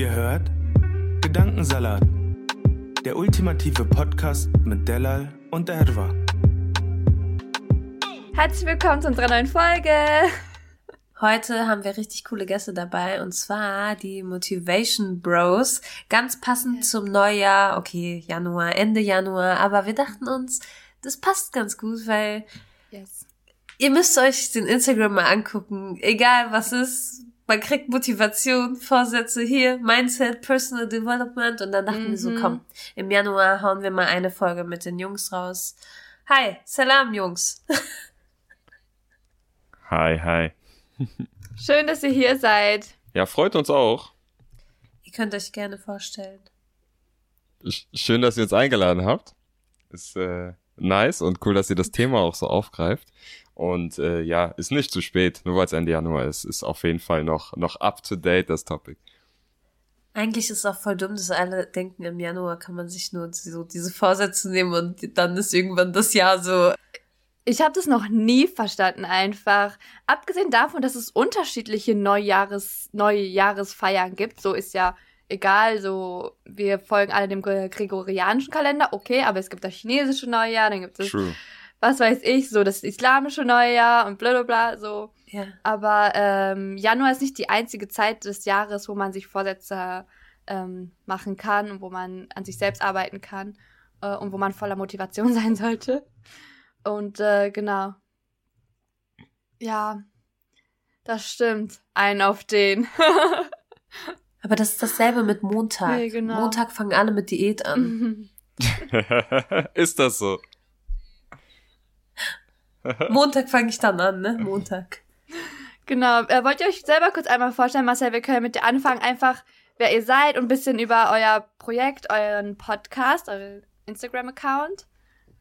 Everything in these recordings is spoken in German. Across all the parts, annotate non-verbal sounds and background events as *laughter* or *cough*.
Ihr hört Gedankensalat, der ultimative Podcast mit Delal und Erwa. Herzlich willkommen zu unserer neuen Folge. Heute haben wir richtig coole Gäste dabei und zwar die Motivation Bros. Ganz passend zum Neujahr. Okay, Januar, Ende Januar. Aber wir dachten uns, das passt ganz gut, weil yes. ihr müsst euch den Instagram mal angucken. Egal was ist, man kriegt Motivation, Vorsätze hier, Mindset, Personal Development und dann dachten mhm. wir so, mhm. komm, im Januar hauen wir mal eine Folge mit den Jungs raus. Hi, Salam Jungs. Hi, hi. Schön, dass ihr hier seid. Ja, freut uns auch. Ihr könnt euch gerne vorstellen. Schön, dass ihr uns eingeladen habt. Ist äh, nice und cool, dass ihr das Thema auch so aufgreift. Und äh, ja, ist nicht zu spät, nur weil es Ende Januar ist. Ist auf jeden Fall noch, noch up to date, das Topic. Eigentlich ist es auch voll dumm, dass alle denken, im Januar kann man sich nur so diese Vorsätze nehmen und dann ist irgendwann das Jahr so ich habe das noch nie verstanden einfach. Abgesehen davon, dass es unterschiedliche Neujahres Neujahresfeiern gibt, so ist ja egal, so wir folgen alle dem gregorianischen Kalender, okay, aber es gibt das chinesische Neujahr, dann gibt es True. was weiß ich, so das islamische Neujahr und bla bla bla, so. Ja. Aber ähm, Januar ist nicht die einzige Zeit des Jahres, wo man sich Vorsätze ähm, machen kann und wo man an sich selbst arbeiten kann äh, und wo man voller Motivation *laughs* sein sollte. Und äh, genau. Ja, das stimmt. Ein auf den. *laughs* Aber das ist dasselbe mit Montag. Nee, genau. Montag fangen alle mit Diät an. *laughs* ist das so? *laughs* Montag fange ich dann an, ne? Montag. Genau. Äh, wollt ihr euch selber kurz einmal vorstellen, Marcel, wir können mit dir anfangen, einfach wer ihr seid und ein bisschen über euer Projekt, euren Podcast, euren Instagram-Account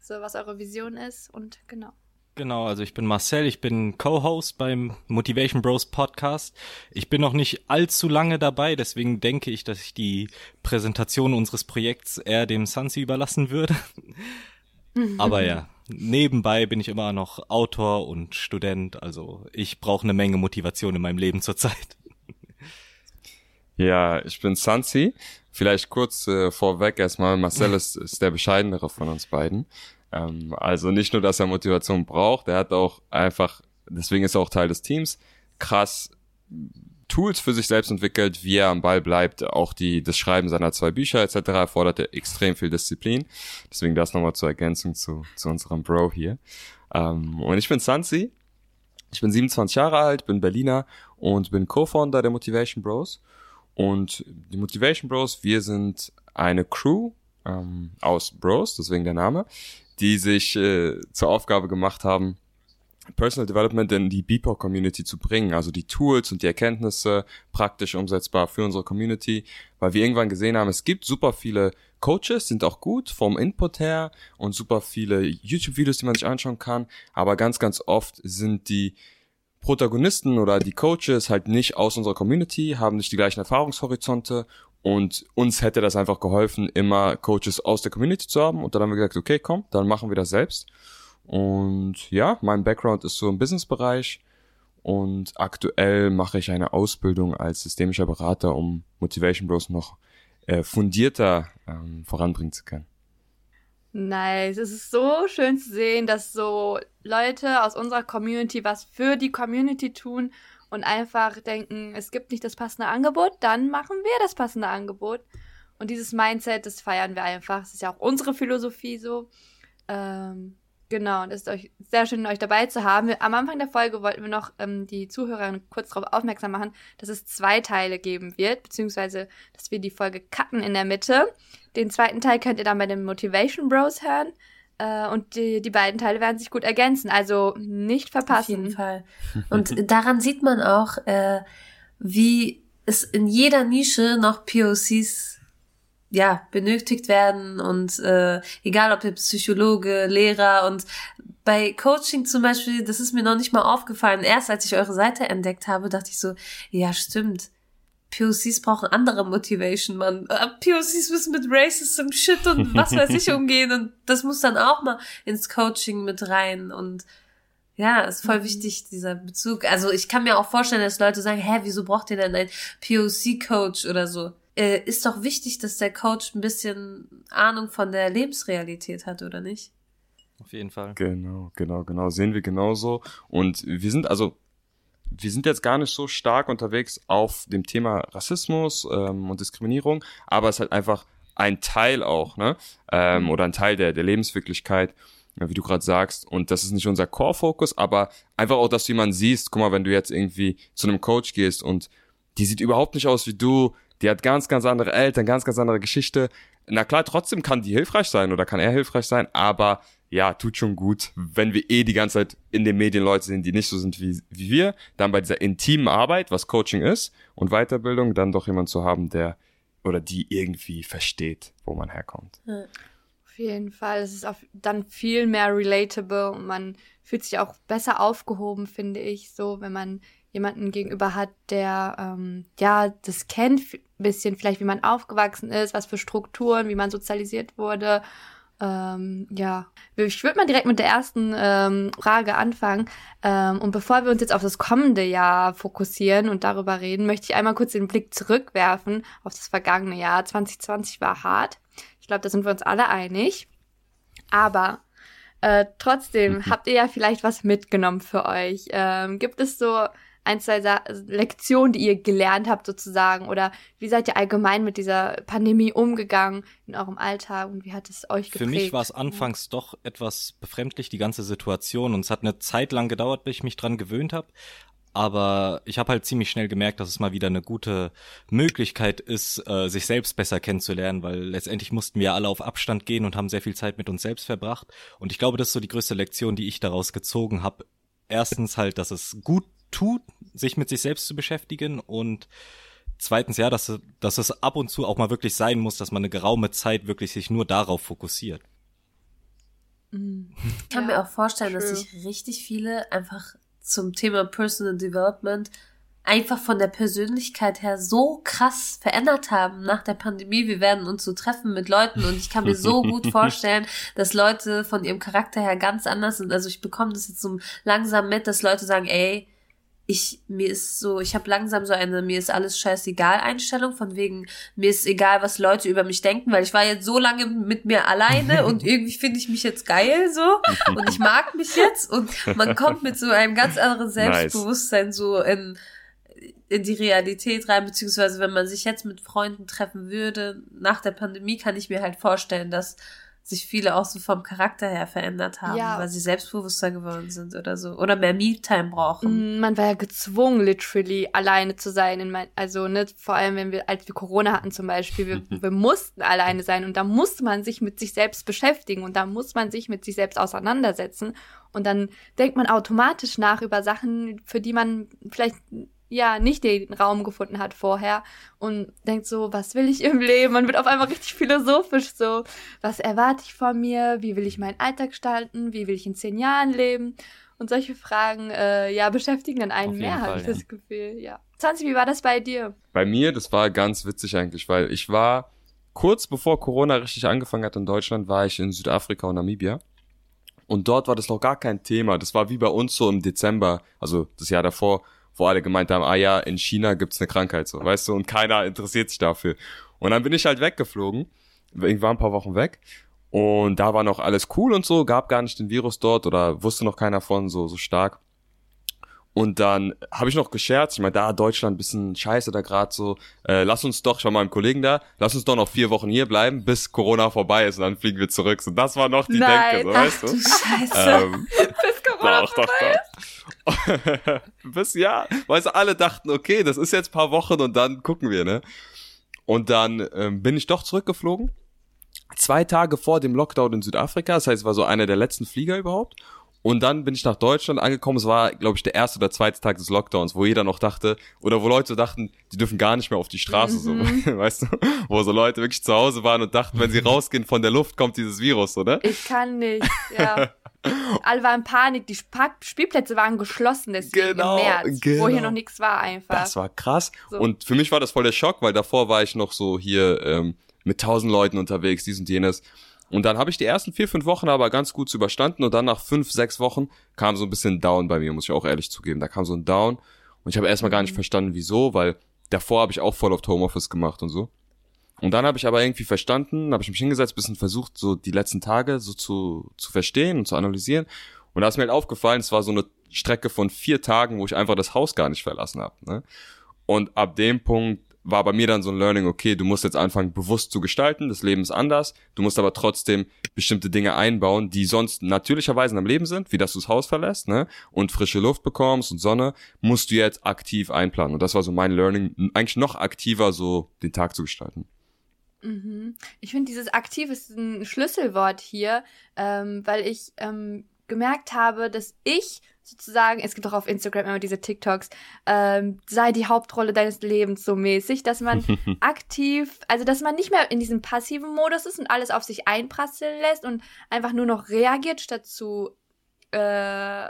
so was eure Vision ist und genau. Genau, also ich bin Marcel, ich bin Co-Host beim Motivation Bros Podcast. Ich bin noch nicht allzu lange dabei, deswegen denke ich, dass ich die Präsentation unseres Projekts eher dem Sansi überlassen würde. Aber ja, nebenbei bin ich immer noch Autor und Student, also ich brauche eine Menge Motivation in meinem Leben zurzeit. Ja, ich bin Sansi. Vielleicht kurz äh, vorweg erstmal, Marcel ist, ist der bescheidenere von uns beiden. Ähm, also nicht nur, dass er Motivation braucht, er hat auch einfach, deswegen ist er auch Teil des Teams, krass Tools für sich selbst entwickelt, wie er am Ball bleibt. Auch die, das Schreiben seiner zwei Bücher etc. erforderte extrem viel Disziplin. Deswegen das nochmal zur Ergänzung zu, zu unserem Bro hier. Ähm, und ich bin Sansi. Ich bin 27 Jahre alt, bin Berliner und bin Co-Founder der Motivation Bros. Und die Motivation Bros, wir sind eine Crew ähm, aus Bros, deswegen der Name, die sich äh, zur Aufgabe gemacht haben, Personal Development in die BIPOC Community zu bringen, also die Tools und die Erkenntnisse praktisch umsetzbar für unsere Community, weil wir irgendwann gesehen haben, es gibt super viele Coaches, sind auch gut vom Input her und super viele YouTube-Videos, die man sich anschauen kann, aber ganz, ganz oft sind die Protagonisten oder die Coaches halt nicht aus unserer Community, haben nicht die gleichen Erfahrungshorizonte und uns hätte das einfach geholfen, immer Coaches aus der Community zu haben. Und dann haben wir gesagt, okay, komm, dann machen wir das selbst. Und ja, mein Background ist so im Businessbereich. Und aktuell mache ich eine Ausbildung als systemischer Berater, um Motivation Bros noch äh, fundierter ähm, voranbringen zu können. Nice. Es ist so schön zu sehen, dass so Leute aus unserer Community was für die Community tun und einfach denken, es gibt nicht das passende Angebot, dann machen wir das passende Angebot. Und dieses Mindset, das feiern wir einfach. Das ist ja auch unsere Philosophie so. Ähm, Genau, das ist euch sehr schön, euch dabei zu haben. Am Anfang der Folge wollten wir noch ähm, die Zuhörer kurz darauf aufmerksam machen, dass es zwei Teile geben wird, beziehungsweise, dass wir die Folge cutten in der Mitte. Den zweiten Teil könnt ihr dann bei den Motivation Bros hören. Äh, und die, die beiden Teile werden sich gut ergänzen, also nicht verpassen. Auf jeden Fall. Und daran sieht man auch, äh, wie es in jeder Nische noch POCs ja, benötigt werden und äh, egal ob der Psychologe, Lehrer und bei Coaching zum Beispiel, das ist mir noch nicht mal aufgefallen. Erst als ich eure Seite entdeckt habe, dachte ich so, ja, stimmt. POCs brauchen andere Motivation, man. Äh, POCs müssen mit Racism Shit und was weiß ich *laughs* umgehen und das muss dann auch mal ins Coaching mit rein und ja, ist voll mhm. wichtig, dieser Bezug. Also ich kann mir auch vorstellen, dass Leute sagen, hä, wieso braucht ihr denn einen POC-Coach oder so? äh, ist doch wichtig, dass der Coach ein bisschen Ahnung von der Lebensrealität hat, oder nicht? Auf jeden Fall. Genau, genau, genau. Sehen wir genauso. Und wir sind also, wir sind jetzt gar nicht so stark unterwegs auf dem Thema Rassismus ähm, und Diskriminierung, aber es ist halt einfach ein Teil auch, ne? Ähm, mhm. oder ein Teil der, der Lebenswirklichkeit, wie du gerade sagst. Und das ist nicht unser Core-Fokus, aber einfach auch, dass du jemanden siehst, guck mal, wenn du jetzt irgendwie zu einem Coach gehst und die sieht überhaupt nicht aus wie du, die hat ganz, ganz andere Eltern, ganz, ganz andere Geschichte. Na klar, trotzdem kann die hilfreich sein oder kann er hilfreich sein, aber ja, tut schon gut, wenn wir eh die ganze Zeit in den Medien Leute sind, die nicht so sind wie, wie wir, dann bei dieser intimen Arbeit, was Coaching ist und Weiterbildung, dann doch jemand zu haben, der oder die irgendwie versteht, wo man herkommt. Auf jeden Fall. Es ist auch dann viel mehr relatable und man fühlt sich auch besser aufgehoben, finde ich, so, wenn man jemanden gegenüber hat, der ähm, ja das kennt, ein bisschen vielleicht, wie man aufgewachsen ist, was für Strukturen, wie man sozialisiert wurde. Ähm, ja, ich würde mal direkt mit der ersten ähm, Frage anfangen. Ähm, und bevor wir uns jetzt auf das kommende Jahr fokussieren und darüber reden, möchte ich einmal kurz den Blick zurückwerfen auf das vergangene Jahr. 2020 war hart. Ich glaube, da sind wir uns alle einig. Aber äh, trotzdem habt ihr ja vielleicht was mitgenommen für euch. Ähm, gibt es so ein, zwei Sa Lektionen, die ihr gelernt habt sozusagen? Oder wie seid ihr allgemein mit dieser Pandemie umgegangen in eurem Alltag und wie hat es euch geprägt? Für mich war es anfangs doch etwas befremdlich, die ganze Situation. Und es hat eine Zeit lang gedauert, bis ich mich dran gewöhnt habe. Aber ich habe halt ziemlich schnell gemerkt, dass es mal wieder eine gute Möglichkeit ist, äh, sich selbst besser kennenzulernen, weil letztendlich mussten wir alle auf Abstand gehen und haben sehr viel Zeit mit uns selbst verbracht. Und ich glaube, das ist so die größte Lektion, die ich daraus gezogen habe. Erstens halt, dass es gut tut, sich mit sich selbst zu beschäftigen und zweitens ja, dass, dass es ab und zu auch mal wirklich sein muss, dass man eine geraume Zeit wirklich sich nur darauf fokussiert. Ich kann ja, mir auch vorstellen, true. dass sich richtig viele einfach zum Thema Personal Development einfach von der Persönlichkeit her so krass verändert haben nach der Pandemie. Wir werden uns so treffen mit Leuten und ich kann mir so gut *laughs* vorstellen, dass Leute von ihrem Charakter her ganz anders sind. Also ich bekomme das jetzt so langsam mit, dass Leute sagen, ey, ich mir ist so, ich habe langsam so eine mir ist alles scheißegal Einstellung von wegen mir ist egal, was Leute über mich denken, weil ich war jetzt so lange mit mir alleine *laughs* und irgendwie finde ich mich jetzt geil so und ich mag mich jetzt und man kommt mit so einem ganz anderen Selbstbewusstsein nice. so in in die Realität rein, beziehungsweise wenn man sich jetzt mit Freunden treffen würde, nach der Pandemie kann ich mir halt vorstellen, dass sich viele auch so vom Charakter her verändert haben, ja. weil sie selbstbewusster geworden sind oder so. Oder mehr Me-Time brauchen. Mm, man war ja gezwungen, literally alleine zu sein. In mein, also, ne, vor allem, wenn wir, als wir Corona hatten zum Beispiel, wir, *laughs* wir mussten alleine sein und da musste man sich mit sich selbst beschäftigen und da muss man sich mit sich selbst auseinandersetzen. Und dann denkt man automatisch nach über Sachen, für die man vielleicht ja nicht den Raum gefunden hat vorher und denkt so, was will ich im Leben? Man wird auf einmal richtig philosophisch so, was erwarte ich von mir? Wie will ich meinen Alltag gestalten? Wie will ich in zehn Jahren leben? Und solche Fragen, äh, ja, beschäftigen dann einen mehr, habe ich ja. das Gefühl, ja. Zanzi, wie war das bei dir? Bei mir, das war ganz witzig eigentlich, weil ich war kurz bevor Corona richtig angefangen hat in Deutschland, war ich in Südafrika und Namibia. Und dort war das noch gar kein Thema. Das war wie bei uns so im Dezember, also das Jahr davor, wo alle gemeint haben, ah ja, in China gibt's eine Krankheit, so, weißt du, und keiner interessiert sich dafür. Und dann bin ich halt weggeflogen, ich war ein paar Wochen weg und da war noch alles cool und so, gab gar nicht den Virus dort oder wusste noch keiner von so, so stark. Und dann habe ich noch gescherzt, ich meine, da Deutschland bisschen scheiße da gerade so, äh, lass uns doch, ich war meinem Kollegen da, lass uns doch noch vier Wochen hier bleiben, bis Corona vorbei ist und dann fliegen wir zurück. So, das war noch die Nein. Denke, so, Ach weißt du? Scheiße. Ähm, *laughs* Bis Corona doch, doch, doch. *laughs* bis, ja, weißt du, alle dachten, okay, das ist jetzt paar Wochen und dann gucken wir, ne? Und dann ähm, bin ich doch zurückgeflogen. Zwei Tage vor dem Lockdown in Südafrika, das heißt, es war so einer der letzten Flieger überhaupt. Und dann bin ich nach Deutschland angekommen. Es war, glaube ich, der erste oder zweite Tag des Lockdowns, wo jeder noch dachte, oder wo Leute dachten, die dürfen gar nicht mehr auf die Straße, so, *laughs* weißt du? Wo so Leute wirklich zu Hause waren und dachten, wenn sie rausgehen von der Luft, kommt dieses Virus, oder? Ich kann nicht, ja. *laughs* Alle waren in Panik, die Park Spielplätze waren geschlossen, deswegen Genau, im März, genau. wo hier noch nichts war einfach. Das war krass. So. Und für mich war das voll der Schock, weil davor war ich noch so hier ähm, mit tausend Leuten unterwegs, dies und jenes. Und dann habe ich die ersten vier, fünf Wochen aber ganz gut überstanden und dann nach fünf, sechs Wochen kam so ein bisschen Down bei mir, muss ich auch ehrlich zugeben. Da kam so ein Down und ich habe erstmal gar nicht verstanden, wieso, weil davor habe ich auch voll auf Homeoffice gemacht und so. Und dann habe ich aber irgendwie verstanden, habe ich mich hingesetzt, bisschen versucht, so die letzten Tage so zu, zu verstehen und zu analysieren. Und da ist mir halt aufgefallen, es war so eine Strecke von vier Tagen, wo ich einfach das Haus gar nicht verlassen habe. Ne? Und ab dem Punkt war bei mir dann so ein Learning, okay, du musst jetzt anfangen, bewusst zu gestalten, das Leben ist anders, du musst aber trotzdem bestimmte Dinge einbauen, die sonst natürlicherweise am Leben sind, wie dass du das Haus verlässt, ne, und frische Luft bekommst und Sonne, musst du jetzt aktiv einplanen. Und das war so mein Learning, eigentlich noch aktiver so den Tag zu gestalten. Mhm. Ich finde, dieses aktiv ist ein Schlüsselwort hier, ähm, weil ich ähm, gemerkt habe, dass ich sozusagen, es gibt auch auf Instagram immer diese TikToks, ähm, sei die Hauptrolle deines Lebens so mäßig, dass man *laughs* aktiv, also dass man nicht mehr in diesem passiven Modus ist und alles auf sich einprasseln lässt und einfach nur noch reagiert, statt zu äh,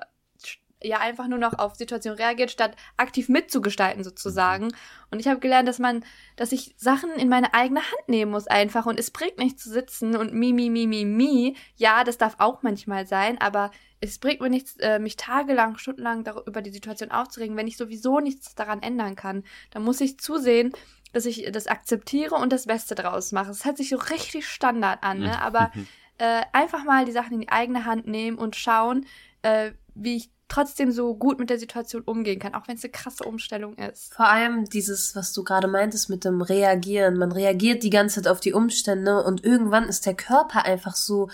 ja einfach nur noch auf Situationen reagiert, statt aktiv mitzugestalten sozusagen. Und ich habe gelernt, dass man, dass ich Sachen in meine eigene Hand nehmen muss einfach. Und es bringt nicht zu sitzen und mi, mi, mi, mi, mi. Ja, das darf auch manchmal sein, aber es bringt mir nichts, äh, mich tagelang, stundenlang darüber, über die Situation aufzuregen, wenn ich sowieso nichts daran ändern kann. Dann muss ich zusehen, dass ich das akzeptiere und das Beste draus mache. Es hört sich so richtig Standard an, ne? Aber *laughs* äh, einfach mal die Sachen in die eigene Hand nehmen und schauen, äh, wie ich trotzdem so gut mit der Situation umgehen kann, auch wenn es eine krasse Umstellung ist. Vor allem dieses, was du gerade meintest mit dem Reagieren. Man reagiert die ganze Zeit auf die Umstände und irgendwann ist der Körper einfach so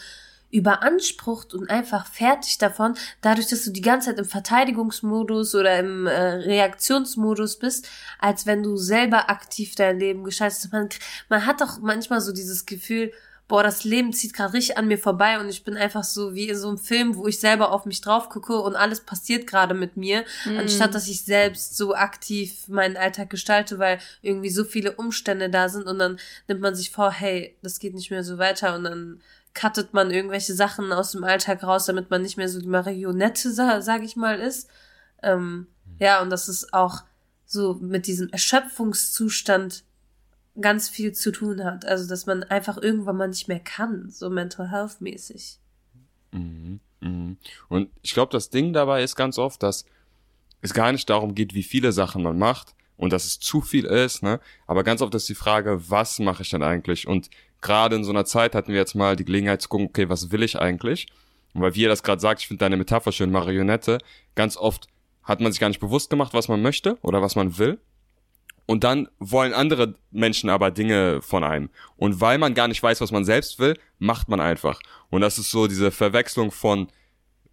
überansprucht und einfach fertig davon, dadurch, dass du die ganze Zeit im Verteidigungsmodus oder im äh, Reaktionsmodus bist, als wenn du selber aktiv dein Leben gestaltest. Man, man hat doch manchmal so dieses Gefühl, boah, das Leben zieht gerade richtig an mir vorbei und ich bin einfach so wie in so einem Film, wo ich selber auf mich drauf gucke und alles passiert gerade mit mir, Mhm. anstatt dass ich selbst so aktiv meinen Alltag gestalte, weil irgendwie so viele Umstände da sind und dann nimmt man sich vor, hey, das geht nicht mehr so weiter und dann cuttet man irgendwelche Sachen aus dem Alltag raus, damit man nicht mehr so die Marionette, sa sag ich mal, ist. Ähm, ja, und das ist auch so mit diesem Erschöpfungszustand ganz viel zu tun hat. Also, dass man einfach irgendwann mal nicht mehr kann, so mental health mäßig. Mhm, mhm. Und ich glaube, das Ding dabei ist ganz oft, dass es gar nicht darum geht, wie viele Sachen man macht und dass es zu viel ist, ne? Aber ganz oft ist die Frage, was mache ich denn eigentlich? Und gerade in so einer Zeit hatten wir jetzt mal die Gelegenheit zu gucken, okay, was will ich eigentlich? Und weil wie ihr das gerade sagt, ich finde deine Metapher schön, Marionette, ganz oft hat man sich gar nicht bewusst gemacht, was man möchte oder was man will. Und dann wollen andere Menschen aber Dinge von einem. Und weil man gar nicht weiß, was man selbst will, macht man einfach. Und das ist so diese Verwechslung von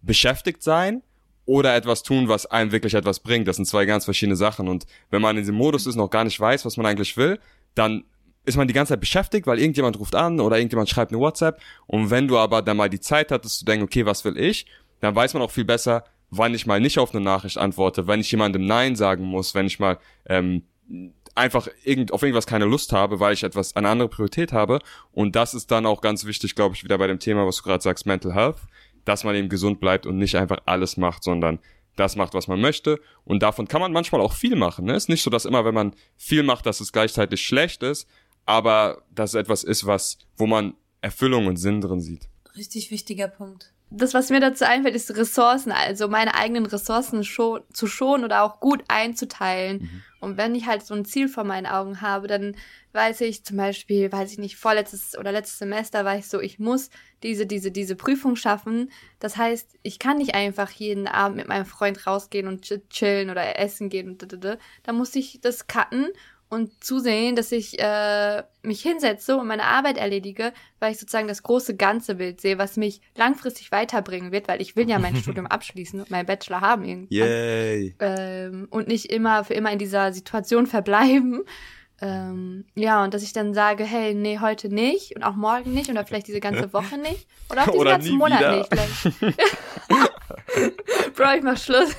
beschäftigt sein oder etwas tun, was einem wirklich etwas bringt. Das sind zwei ganz verschiedene Sachen. Und wenn man in diesem Modus ist, noch gar nicht weiß, was man eigentlich will, dann ist man die ganze Zeit beschäftigt, weil irgendjemand ruft an oder irgendjemand schreibt eine WhatsApp. Und wenn du aber dann mal die Zeit hattest zu denken, okay, was will ich, dann weiß man auch viel besser, wann ich mal nicht auf eine Nachricht antworte, wenn ich jemandem Nein sagen muss, wenn ich mal ähm, einfach irgend, auf irgendwas keine Lust habe, weil ich etwas eine andere Priorität habe. Und das ist dann auch ganz wichtig, glaube ich, wieder bei dem Thema, was du gerade sagst, Mental Health, dass man eben gesund bleibt und nicht einfach alles macht, sondern das macht, was man möchte. Und davon kann man manchmal auch viel machen. Ne? Ist nicht so, dass immer, wenn man viel macht, dass es gleichzeitig schlecht ist, aber dass es etwas ist, was, wo man Erfüllung und Sinn drin sieht. Richtig wichtiger Punkt. Das, was mir dazu einfällt, ist Ressourcen, also meine eigenen Ressourcen schon, zu schonen oder auch gut einzuteilen. Mhm. Und wenn ich halt so ein Ziel vor meinen Augen habe, dann weiß ich zum Beispiel, weiß ich nicht, vorletztes oder letztes Semester war ich so, ich muss diese, diese, diese Prüfung schaffen. Das heißt, ich kann nicht einfach jeden Abend mit meinem Freund rausgehen und chillen oder essen gehen und da, da, da. Da muss ich das cutten und zusehen, dass ich äh, mich hinsetze und meine Arbeit erledige, weil ich sozusagen das große ganze Bild sehe, was mich langfristig weiterbringen wird, weil ich will ja mein *laughs* Studium abschließen und meinen Bachelor haben irgendwann. Yay. Ähm, und nicht immer für immer in dieser Situation verbleiben. Ähm, ja, und dass ich dann sage, hey, nee, heute nicht und auch morgen nicht oder vielleicht diese ganze Woche *laughs* nicht oder auch diesen oder ganzen Monat wieder. nicht. *laughs* Bro, ich mach Schluss.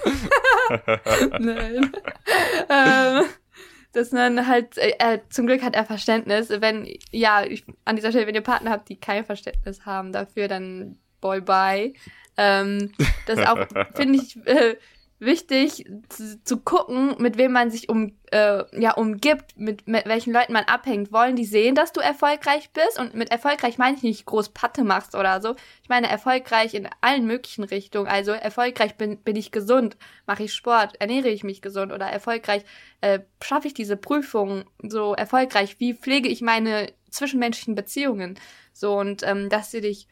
Nein. ähm, dass man halt, äh, äh, zum Glück hat er Verständnis. Wenn, ja, ich, an dieser Stelle, wenn ihr Partner habt, die kein Verständnis haben dafür, dann boy bye. Ähm, das auch, *laughs* finde ich, äh, wichtig zu, zu, gucken, mit wem man sich um, äh, ja, umgibt, mit, mit welchen Leuten man abhängt. Wollen die sehen, dass du erfolgreich bist? Und mit erfolgreich meine ich nicht groß Patte machst oder so. Ich meine erfolgreich in allen möglichen Richtungen. Also erfolgreich bin, bin ich gesund, mache ich Sport, ernähre ich mich gesund oder erfolgreich äh, schaffe ich diese Prüfung so erfolgreich. Wie pflege ich meine zwischenmenschlichen Beziehungen? So und ähm, dass sie dich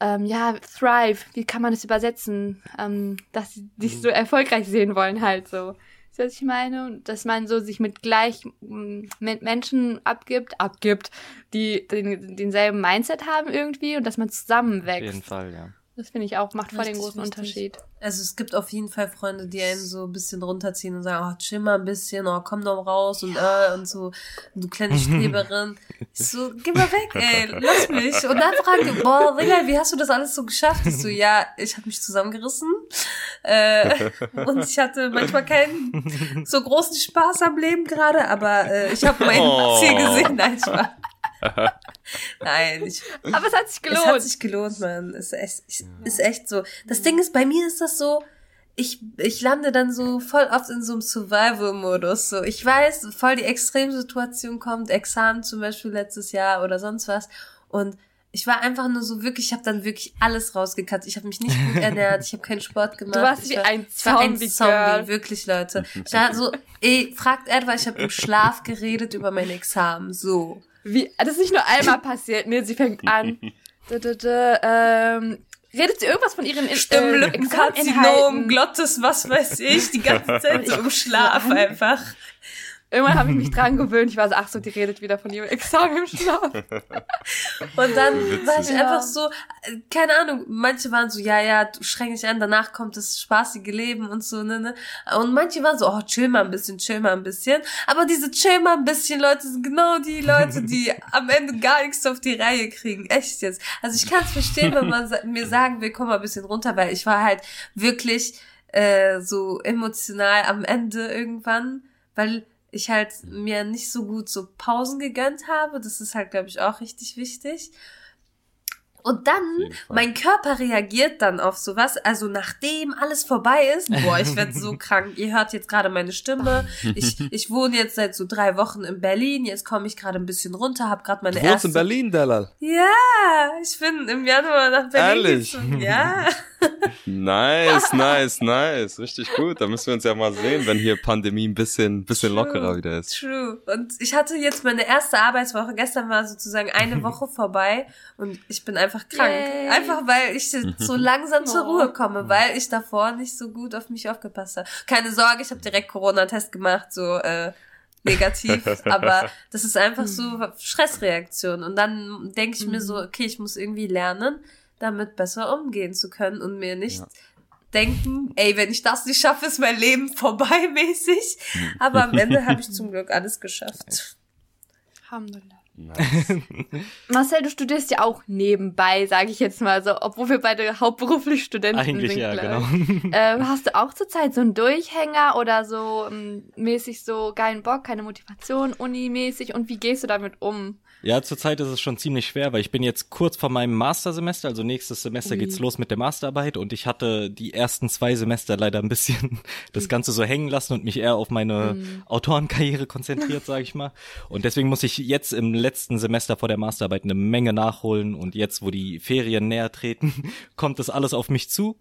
ähm, ja, thrive, wie kann man das übersetzen? Ähm, dass sie dich so erfolgreich sehen wollen, halt so. Das was ich meine? Und dass man so sich mit gleich, mit Menschen abgibt, abgibt, die den, denselben Mindset haben irgendwie und dass man zusammenwächst. Auf jeden Fall, ja. Das finde ich auch, macht voll den großen wichtig. Unterschied. Also es gibt auf jeden Fall Freunde, die einen so ein bisschen runterziehen und sagen, oh, chill mal ein bisschen, oh, komm doch raus und äh, und so, du kleine Streberin. *laughs* Ich so, geh mal weg, ey, lass mich. Und dann fragen die, boah, *laughs* Ringal, wie hast du das alles so geschafft? Ich so, ja, ich habe mich zusammengerissen äh, und ich hatte manchmal keinen so großen Spaß am Leben gerade, aber äh, ich habe mein oh. Ziel gesehen. Nein, ich war *laughs* Nein, ich, aber es hat sich gelohnt. Es hat sich gelohnt, man. Ist echt, ist echt so. Das Ding ist, bei mir ist das so, ich, ich lande dann so voll oft in so einem Survival-Modus. So, ich weiß, voll die Extremsituation kommt, Examen zum Beispiel letztes Jahr oder sonst was. Und ich war einfach nur so wirklich, ich habe dann wirklich alles rausgekatzt. Ich habe mich nicht gut *laughs* ernährt, ich habe keinen Sport gemacht. Du warst ich wie war, ein Zombie, ein Zombie wirklich, Leute. *laughs* Ich war so, ey, fragt Edward, ich habe im Schlaf geredet über mein Examen, so. Wie, das ist nicht nur einmal passiert, ne? Sie fängt an. Da, da, da, ähm, redet sie irgendwas von ihren äh, Karzinom, Glottes, was weiß ich, die ganze *laughs* Zeit so im Schlaf einfach. Irgendwann habe ich mich *laughs* dran gewöhnt. Ich war so, ach so, die redet wieder von ihrem Examen im Schlaf. *laughs* Und dann war ich einfach so, keine Ahnung, manche waren so, ja, ja, du schränk dich an, danach kommt das spaßige Leben und so, ne, ne. Und manche waren so, oh, chill mal ein bisschen, chill mal ein bisschen. Aber diese chill mal ein bisschen Leute sind genau die Leute, die *laughs* am Ende gar nichts auf die Reihe kriegen. Echt jetzt. Also ich kann es verstehen, wenn man mir sagen will, komm mal ein bisschen runter, weil ich war halt wirklich äh, so emotional am Ende irgendwann, weil ich halt mir nicht so gut so Pausen gegönnt habe. Das ist halt, glaube ich, auch richtig wichtig. Und dann, mein Körper reagiert dann auf sowas. Also nachdem alles vorbei ist, boah, ich werde so *laughs* krank. Ihr hört jetzt gerade meine Stimme. Ich, ich wohne jetzt seit so drei Wochen in Berlin. Jetzt komme ich gerade ein bisschen runter, habe gerade meine du erste. in Berlin, Dalal? Ja, ich bin im Januar nach Berlin. Ehrlich? Gezogen. Ja. *laughs* nice, nice, nice. Richtig gut. Da müssen wir uns ja mal sehen, wenn hier Pandemie ein bisschen, bisschen True, lockerer wieder ist. True. Und ich hatte jetzt meine erste Arbeitswoche. Gestern war sozusagen eine *laughs* Woche vorbei und ich bin einfach krank. Yay. Einfach weil ich so langsam zur Ruhe komme, weil ich davor nicht so gut auf mich aufgepasst habe. Keine Sorge, ich habe direkt Corona-Test gemacht, so äh, negativ, *laughs* aber das ist einfach so Stressreaktion. Und dann denke ich mir so, mhm. okay, ich muss irgendwie lernen, damit besser umgehen zu können und mir nicht ja. denken, ey, wenn ich das nicht schaffe, ist mein Leben vorbei *laughs* mäßig. Aber am Ende habe ich *laughs* zum Glück alles geschafft. Alhamdulillah. Nice. *laughs* Marcel, du studierst ja auch nebenbei, sage ich jetzt mal so, obwohl wir beide hauptberuflich Studenten Eigentlich sind. Eigentlich ja, genau. Ähm, hast du auch zurzeit so einen Durchhänger oder so ähm, mäßig so geilen Bock, keine Motivation, Uni-mäßig und wie gehst du damit um? Ja, zurzeit ist es schon ziemlich schwer, weil ich bin jetzt kurz vor meinem Mastersemester, also nächstes Semester mhm. geht's los mit der Masterarbeit und ich hatte die ersten zwei Semester leider ein bisschen *laughs* das Ganze so hängen lassen und mich eher auf meine mhm. Autorenkarriere konzentriert, sage ich mal. Und deswegen muss ich jetzt im letzten Semester vor der Masterarbeit eine Menge nachholen und jetzt, wo die Ferien näher treten, *laughs* kommt das alles auf mich zu.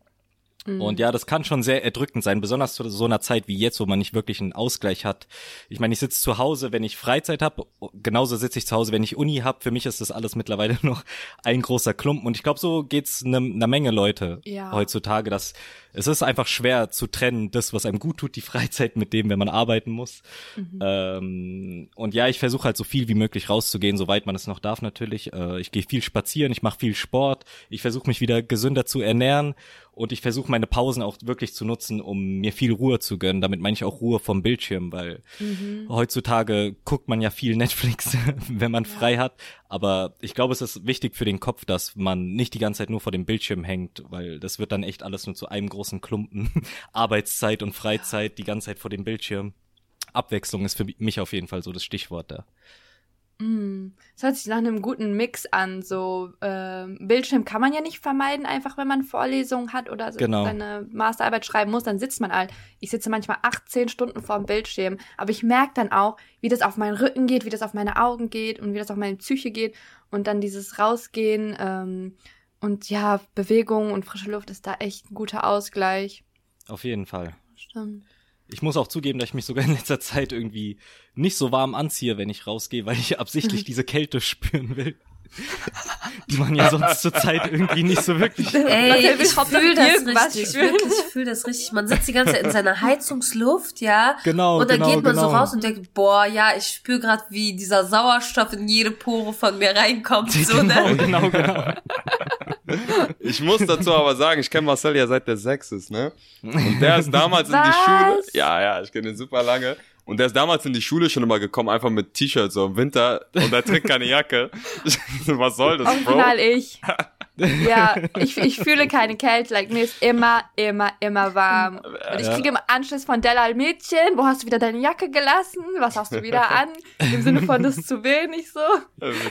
Mhm. Und ja, das kann schon sehr erdrückend sein, besonders zu so einer Zeit wie jetzt, wo man nicht wirklich einen Ausgleich hat. Ich meine, ich sitze zu Hause, wenn ich Freizeit habe, genauso sitze ich zu Hause, wenn ich Uni habe. Für mich ist das alles mittlerweile *laughs* noch ein großer Klumpen. Und ich glaube, so geht's einer ne Menge Leute Ja. heutzutage, dass es ist einfach schwer zu trennen, das, was einem gut tut, die *laughs* Freizeit mit dem, wenn man arbeiten muss. Ähm, und ja, ich versuche halt so viel wie möglich rauszugehen, soweit man es noch darf natürlich. Äh, ich gehe viel spazieren, ich mache viel Sport, ich versuche mich wieder gesünder zu ernähren und ich versuche meine Pausen auch wirklich zu nutzen, um mir viel Ruhe zu gönnen. Damit meine ich auch Ruhe vom Bildschirm, weil heutzutage guckt man ja viel *laughs* Netflix, wenn man frei hat. Aber ich glaube, es ist wichtig für den Kopf, dass man nicht die ganze Zeit nur vor dem Bildschirm hängt, weil das wird dann echt alles nur zu einem großen Klumpen. *laughs* Arbeitszeit und Freizeit, die ganze Zeit vor dem Bildschirm. Abwechslung ist für mich auf jeden Fall so das Stichwort da. Es hört sich nach einem guten Mix an. So ähm, Bildschirm kann man ja nicht vermeiden, einfach wenn man Vorlesungen hat oder so Genau. seine Masterarbeit schreiben muss, dann sitzt man halt. Ich sitze manchmal 18 Stunden vorm Bildschirm, aber ich merke dann auch, wie das auf meinen Rücken geht, wie das auf meine Augen geht und wie das auf meine Psyche geht und dann dieses Rausgehen ähm, und ja, Bewegung und frische Luft ist da echt ein guter Ausgleich. Auf jeden Fall. Stimmt. Ich muss auch zugeben, dass ich mich sogar in letzter Zeit irgendwie nicht so warm anziehe, wenn ich rausgehe, weil ich absichtlich *laughs* diese Kälte spüren will. Die man ja sonst zur Zeit irgendwie nicht so wirklich. Ey, ich fühle das richtig, wirklich, ich fühle das richtig. Man sitzt die ganze Zeit in seiner Heizungsluft, ja. Genau, Und dann genau, geht man so genau. raus und denkt, boah, ja, ich spüre gerade, wie dieser Sauerstoff in jede Pore von mir reinkommt. *laughs* So, Genau, ne? genau, genau. Ich muss dazu aber sagen, ich kenne Marcel ja seit der sechs ist, ne? Und der ist damals in die Was? Schule. Ja, ja, ich kenne ihn super lange. Und der ist damals in die Schule schon immer gekommen, einfach mit T-Shirt so im Winter und er trägt keine Jacke. *laughs* Was soll das, Bro? Original ich. *laughs* Ja, *laughs* ich, ich fühle keine Kälte. Like, mir ist immer, immer, immer warm. Und ich kriege im Anschluss von Della Mädchen, wo hast du wieder deine Jacke gelassen? Was hast du wieder an? Im Sinne von, das ist zu wenig so.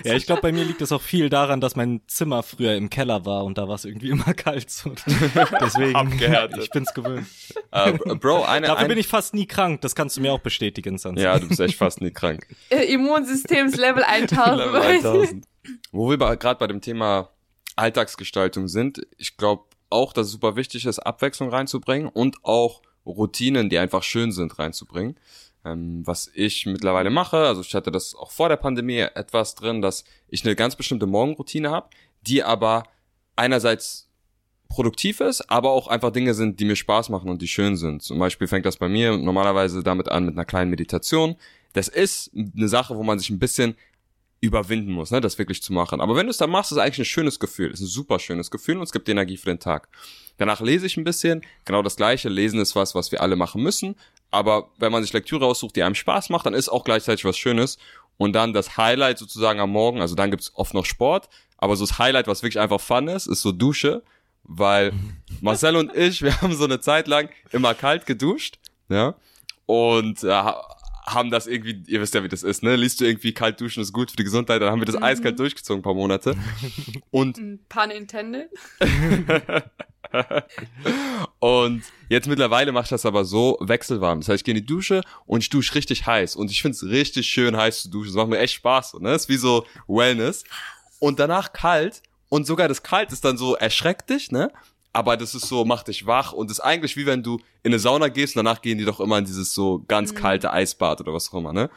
Ja, ich glaube, bei mir liegt es auch viel daran, dass mein Zimmer früher im Keller war und da war es irgendwie immer kalt. So. *laughs* Deswegen, Abgehärtet. ich bin's gewöhnt. Äh, Bro, eine, Dafür ein, bin ich fast nie krank. Das kannst du mir auch bestätigen, Sansa. Ja, du bist echt fast nie krank. *laughs* Immunsystems Level 1000. Level 1000. Wo wir gerade bei dem Thema Alltagsgestaltung sind, ich glaube auch, dass es super wichtig ist, Abwechslung reinzubringen und auch Routinen, die einfach schön sind, reinzubringen. Ähm, was ich mittlerweile mache, also ich hatte das auch vor der Pandemie etwas drin, dass ich eine ganz bestimmte Morgenroutine habe, die aber einerseits produktiv ist, aber auch einfach Dinge sind, die mir Spaß machen und die schön sind. Zum Beispiel fängt das bei mir normalerweise damit an mit einer kleinen Meditation. Das ist eine Sache, wo man sich ein bisschen überwinden muss, ne, das wirklich zu machen. Aber wenn du es dann machst, ist es eigentlich ein schönes Gefühl. Es ist ein super schönes Gefühl und es gibt Energie für den Tag. Danach lese ich ein bisschen. Genau das Gleiche. Lesen ist was, was wir alle machen müssen. Aber wenn man sich Lektüre aussucht, die einem Spaß macht, dann ist auch gleichzeitig was Schönes. Und dann das Highlight sozusagen am Morgen, also dann gibt's oft noch Sport, aber so das Highlight, was wirklich einfach Fun ist, ist so Dusche, weil *laughs* Marcel und ich, wir haben so eine Zeit lang immer kalt geduscht, ja, und äh, haben das irgendwie, ihr wisst ja, wie das ist, ne? Liest du irgendwie kalt duschen ist gut für die Gesundheit, dann haben wir das eiskalt durchgezogen ein paar Monate. Und *laughs* Pun intended. *laughs* Und jetzt mittlerweile mache ich das aber so wechselwarm. Das heißt, ich gehe in die Dusche und ich dusche richtig heiß. Und ich finde es richtig schön heiß zu duschen. Das macht mir echt Spaß. Ne? Das ist wie so Wellness. Und danach kalt. Und sogar das Kalt ist dann so erschreckt dich, ne? Aber das ist so, macht dich wach und ist eigentlich wie wenn du in eine Sauna gehst und danach gehen die doch immer in dieses so ganz kalte Eisbad oder was auch immer, ne?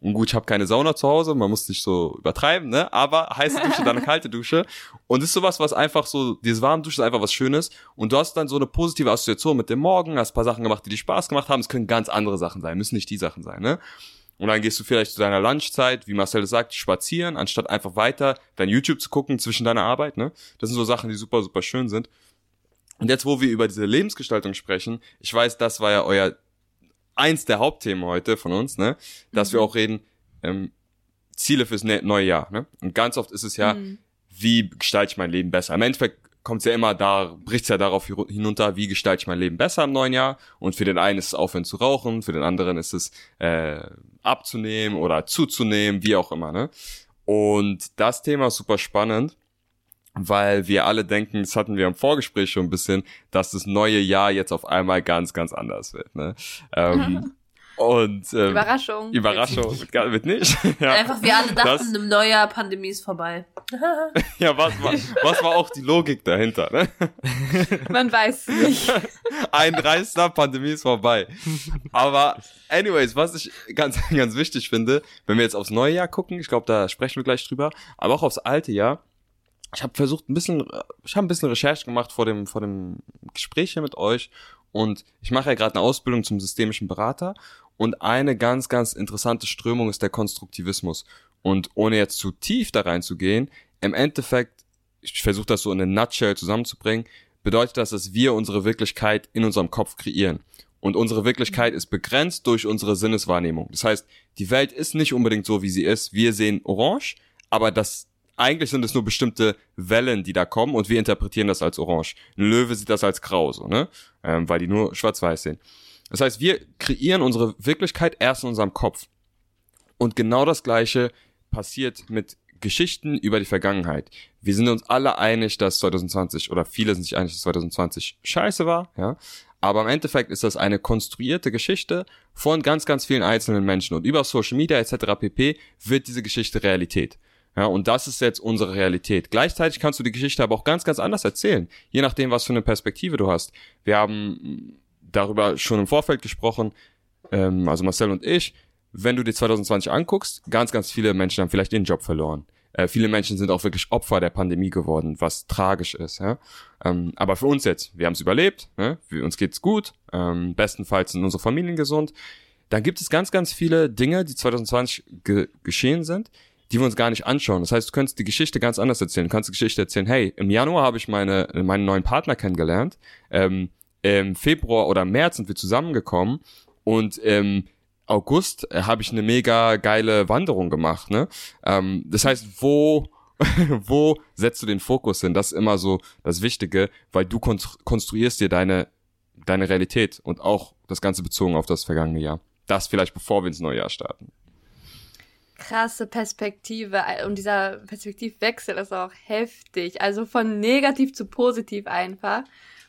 Und gut, ich habe keine Sauna zu Hause, man muss nicht so übertreiben, ne? Aber heiße Dusche, dann eine *laughs* kalte Dusche. Und das ist sowas, was einfach so, dieses warme Duschen ist einfach was Schönes. Und du hast dann so eine positive Assoziation mit dem Morgen, hast ein paar Sachen gemacht, die dir Spaß gemacht haben. Es können ganz andere Sachen sein, müssen nicht die Sachen sein, ne? Und dann gehst du vielleicht zu deiner Lunchzeit, wie Marcel sagt, spazieren, anstatt einfach weiter dein YouTube zu gucken zwischen deiner Arbeit, ne? Das sind so Sachen, die super, super schön sind. Und jetzt, wo wir über diese Lebensgestaltung sprechen, ich weiß, das war ja euer eins der Hauptthemen heute von uns, ne? Dass wir auch reden, ähm, Ziele fürs ne neue Jahr, ne? Und ganz oft ist es ja, wie gestalte ich mein Leben besser? Im Endeffekt kommt es ja immer da, bricht es ja darauf hinunter, wie gestalte ich mein Leben besser im neuen Jahr? Und für den einen ist es aufhören zu rauchen, für den anderen ist es äh, abzunehmen oder zuzunehmen, wie auch immer, ne? Und das Thema ist super spannend weil wir alle denken, das hatten wir im Vorgespräch schon ein bisschen, dass das neue Jahr jetzt auf einmal ganz, ganz anders wird. Ne? Ähm, *laughs* Und ähm, Überraschung. Überraschung gar- wird nicht. *laughs* ja. Einfach wir alle dachten, Das- im Neujahr Pandemie ist vorbei. *laughs* Ja, was, war- was war auch die Logik dahinter? Ne? Man weiß nicht. Ein Reißer, Pandemie ist vorbei. Aber anyways, was ich ganz, ganz wichtig finde, wenn wir jetzt aufs neue Jahr gucken, ich glaube, da sprechen wir gleich drüber, aber auch aufs alte Jahr. Ich habe versucht, ein bisschen, ich habe ein bisschen Recherche gemacht vor dem, vor dem Gespräch hier mit euch und ich mache ja gerade eine Ausbildung zum systemischen Berater und eine ganz, ganz interessante Strömung ist der Konstruktivismus. Und ohne jetzt zu tief da reinzugehen, im Endeffekt, ich versuche das so in eine Nutshell zusammenzubringen, bedeutet das, dass wir unsere Wirklichkeit in unserem Kopf kreieren. Und unsere Wirklichkeit ist begrenzt durch unsere Sinneswahrnehmung. Das heißt, die Welt ist nicht unbedingt so, wie sie ist. Wir sehen orange, aber das eigentlich sind es nur bestimmte Wellen, die da kommen und wir interpretieren das als orange. Ein Löwe sieht das als grau, so, ne? Ähm, weil die nur schwarz-weiß sehen. Das heißt, wir kreieren unsere Wirklichkeit erst in unserem Kopf. Und genau das Gleiche passiert mit Geschichten über die Vergangenheit. Wir sind uns alle einig, dass 2020 oder viele sind sich einig, dass 2020 scheiße war, ja. Aber im Endeffekt ist das eine konstruierte Geschichte von ganz, ganz vielen einzelnen Menschen und über Social Media etc. pp. wird diese Geschichte Realität. Ja, und das ist jetzt unsere Realität. Gleichzeitig kannst du die Geschichte aber auch ganz, ganz anders erzählen, je nachdem, was für eine Perspektive du hast. Wir haben darüber schon im Vorfeld gesprochen, ähm, also Marcel und ich, wenn du dir 2020 anguckst, ganz, ganz viele Menschen haben vielleicht ihren Job verloren. Äh, viele Menschen sind auch wirklich Opfer der Pandemie geworden, was tragisch ist. Ja? Ähm, aber für uns jetzt, wir haben es überlebt, ne? wir, uns geht's gut, ähm, bestenfalls sind unsere Familien gesund. Dann gibt es ganz, ganz viele Dinge, die 2020 ge geschehen sind, die wir uns gar nicht anschauen. Das heißt, du könntest die Geschichte ganz anders erzählen. Du kannst die Geschichte erzählen, hey, im Januar habe ich meine, meinen neuen Partner kennengelernt, ähm, im Februar oder März sind wir zusammengekommen und im August äh, habe ich eine mega geile Wanderung gemacht. Ne? Ähm, das heißt, wo *laughs* wo setzt du den Fokus hin? Das ist immer so das Wichtige, weil du konstru- konstruierst dir deine deine Realität und auch das Ganze bezogen auf das vergangene Jahr. Das vielleicht bevor wir ins neue Jahr starten. Krasse Perspektive und dieser Perspektivwechsel ist auch heftig. Also von negativ zu positiv einfach.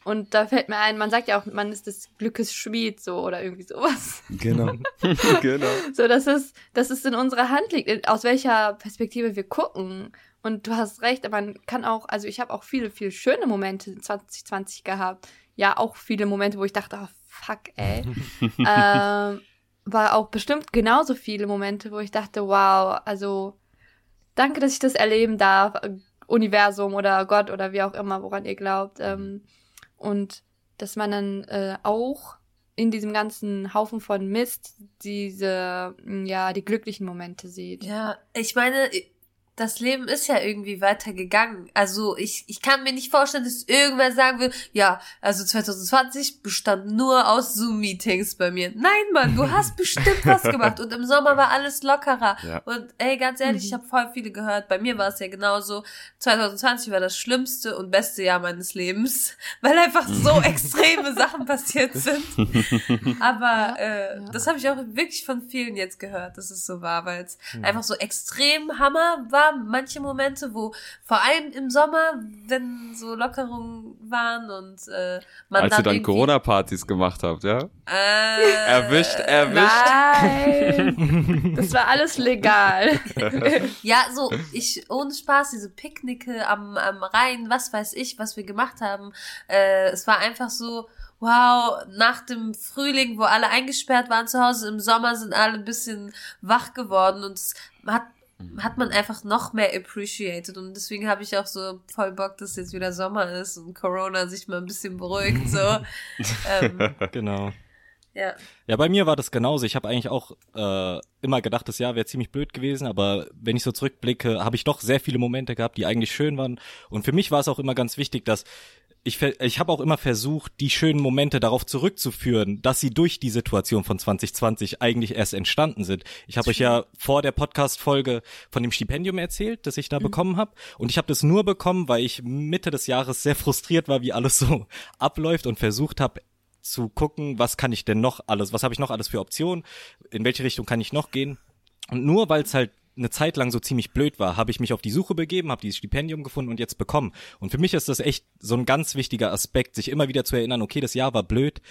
Und da fällt mir ein, man sagt ja auch, man ist des Glückes Schmied, so oder irgendwie sowas. Genau. *laughs* genau. So, dass es, dass es in unserer Hand liegt, aus welcher Perspektive wir gucken. Und du hast recht, aber man kann auch, also ich habe auch viele, viele schöne Momente in 2020 gehabt. Ja, auch viele Momente, wo ich dachte, oh, fuck, ey. *laughs* ähm, war auch bestimmt genauso viele Momente, wo ich dachte, wow, also danke, dass ich das erleben darf. äh, Universum oder Gott oder wie auch immer, woran ihr glaubt. Ähm, und dass man dann äh, auch in diesem ganzen Haufen von Mist diese, ja, die glücklichen Momente sieht. Ja, ich meine, das Leben ist ja irgendwie weitergegangen. Also ich, ich kann mir nicht vorstellen, dass irgendwer sagen will, ja, also 2020 bestand nur aus Zoom-Meetings bei mir. Nein, Mann, du hast *laughs* bestimmt was gemacht und im Sommer war alles lockerer. Ja. Und ey, ganz ehrlich, ich habe voll viele gehört. Bei mir war es ja genauso. 2020 war das schlimmste und beste Jahr meines Lebens, *laughs* weil einfach so *laughs* extreme Sachen passiert sind. Aber äh, ja. das habe ich auch wirklich von vielen jetzt gehört, dass es so war, weil es einfach so extrem Hammer war. Manche Momente, wo vor allem im Sommer, wenn so Lockerungen waren und äh, man Als dann ihr dann Corona-Partys gemacht habt, ja? äh, Erwischt, erwischt. Nein, *laughs* das war alles legal. *laughs* Ja, so, ich, ohne Spaß, diese Picknicke am, am Rhein, was weiß ich, was wir gemacht haben. Äh, es war einfach so, wow, nach dem Frühling, wo alle eingesperrt waren zu Hause, im Sommer sind alle ein bisschen wach geworden und es hat hat man einfach noch mehr appreciated und deswegen habe ich auch so voll Bock, dass jetzt wieder Sommer ist und Corona sich mal ein bisschen beruhigt, so. *laughs* ähm, Genau. ja. Ja, bei mir war das genauso. Ich habe eigentlich auch äh, immer gedacht, das Jahr wäre ziemlich blöd gewesen, aber wenn ich so zurückblicke, habe ich doch sehr viele Momente gehabt, die eigentlich schön waren. Und für mich war es auch immer ganz wichtig, dass ich, ich habe auch immer versucht, die schönen Momente darauf zurückzuführen, dass sie durch die Situation von 2020 eigentlich erst entstanden sind. Ich habe euch ja vor der Podcast-Folge von dem Stipendium erzählt, das ich da bekommen habe. Und ich habe das nur bekommen, weil ich Mitte des Jahres sehr frustriert war, wie alles so *laughs* abläuft und versucht habe, zu gucken, was kann ich denn noch alles, was habe ich noch alles für Optionen, in welche Richtung kann ich noch gehen. Und nur weil es halt eine Zeit lang so ziemlich blöd war, habe ich mich auf die Suche begeben, habe dieses Stipendium gefunden und jetzt bekommen. Und für mich ist das echt so ein ganz wichtiger Aspekt, sich immer wieder zu erinnern, okay, das Jahr war blöd,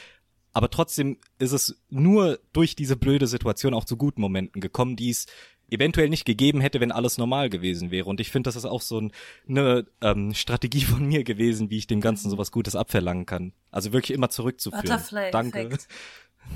aber trotzdem ist es nur durch diese blöde Situation auch zu guten Momenten gekommen, die es eventuell nicht gegeben hätte, wenn alles normal gewesen wäre. Und ich finde, das ist auch so ein, eine ähm, Strategie von mir gewesen, wie ich dem Ganzen sowas Gutes abverlangen kann. Also wirklich immer zurückzuführen. Danke.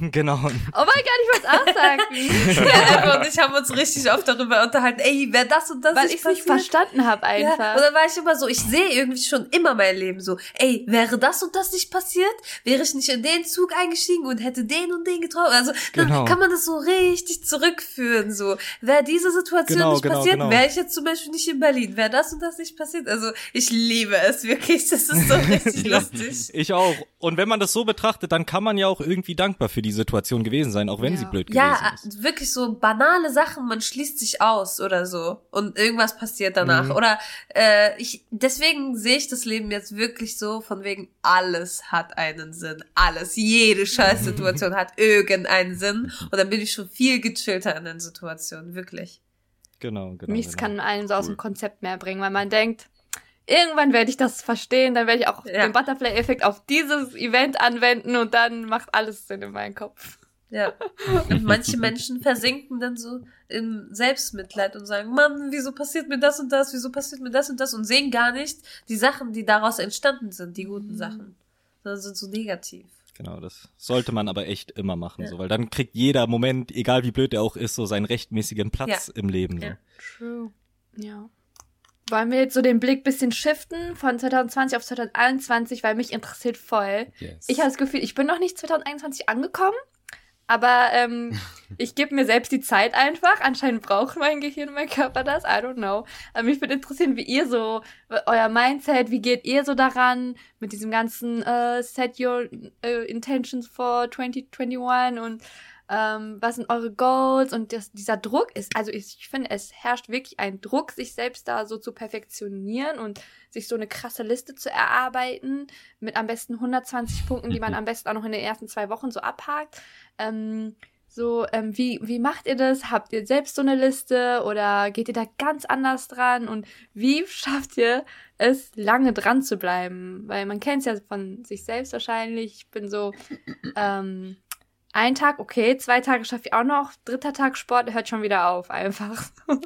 *laughs* Genau. Oh mein Gott, ich wollte auch sagen. *laughs* Ja, und ich haben uns richtig oft darüber unterhalten, ey, wer das und das Weil nicht ich es nicht verstanden habe Ja, einfach. und dann war ich immer so, ich sehe irgendwie schon immer mein Leben so, ey, wäre das und das nicht passiert, wäre ich nicht in den Zug eingestiegen und hätte den und den getroffen. Also Genau. dann kann man das so richtig zurückführen, so. Wäre diese Situation Genau, nicht genau, passiert, genau. wäre ich jetzt zum Beispiel nicht in Berlin. Wäre das und das nicht passiert. Also ich liebe es wirklich. Das ist so richtig *laughs* lustig. Ich auch. Und wenn man das so betrachtet, dann kann man ja auch irgendwie dankbar für die Situation gewesen sein, auch wenn Ja. sie blöd gewesen Ja, ist. wirklich so banale Sachen, man schließt sich aus oder so und irgendwas passiert danach. Mhm. Oder äh, ich deswegen sehe ich das Leben jetzt wirklich so, von wegen alles hat einen Sinn. Alles. Jede Scheißsituation hat *laughs* irgendeinen Sinn. Und dann bin ich schon viel gechillter in den Situationen, wirklich. Genau, genau. Nichts genau. kann einen so aus dem Konzept mehr bringen, weil man denkt, irgendwann werde ich das verstehen, dann werde ich auch Ja. den Butterfly-Effekt auf dieses Event anwenden und dann macht alles Sinn in meinem Kopf. Ja. *laughs* Und manche Menschen versinken dann so im Selbstmitleid und sagen, Mann, wieso passiert mir das und das, wieso passiert mir das und das und sehen gar nicht die Sachen, die daraus entstanden sind, die guten Sachen. Sondern sind so negativ. Genau, das sollte man aber echt immer machen, Ja. so, weil dann kriegt jeder Moment, egal wie blöd er auch ist, so seinen rechtmäßigen Platz Ja. im Leben. So. Ja. True. Ja. Wollen wir jetzt so den Blick bisschen shiften von 2020 auf 2021, weil mich interessiert voll. Yes. Ich habe das Gefühl, ich bin noch nicht 2021 angekommen, aber ähm, *laughs* ich gebe mir selbst die Zeit einfach. Anscheinend braucht mein Gehirn, mein Körper das. I don't know. Aber mich würde interessieren, wie ihr so, euer Mindset, wie geht ihr so daran mit diesem ganzen äh, Set Your äh, Intentions for 2021 und ähm, was sind eure Goals und das, dieser Druck ist, also ich, ich finde, es herrscht wirklich ein Druck, sich selbst da so zu perfektionieren und sich so eine krasse Liste zu erarbeiten mit am besten 120 Punkten, die man am besten auch noch in den ersten zwei Wochen so abhakt. Ähm, so, ähm, wie, wie macht ihr das? Habt ihr selbst so eine Liste oder geht ihr da ganz anders dran? Und wie *laughs* schafft ihr es, lange dran zu bleiben? Weil man kennt es ja von sich selbst wahrscheinlich. Ich bin so, ähm, ein Tag, okay, zwei Tage schaffe ich auch noch, dritter Tag Sport hört schon wieder auf, einfach. *laughs*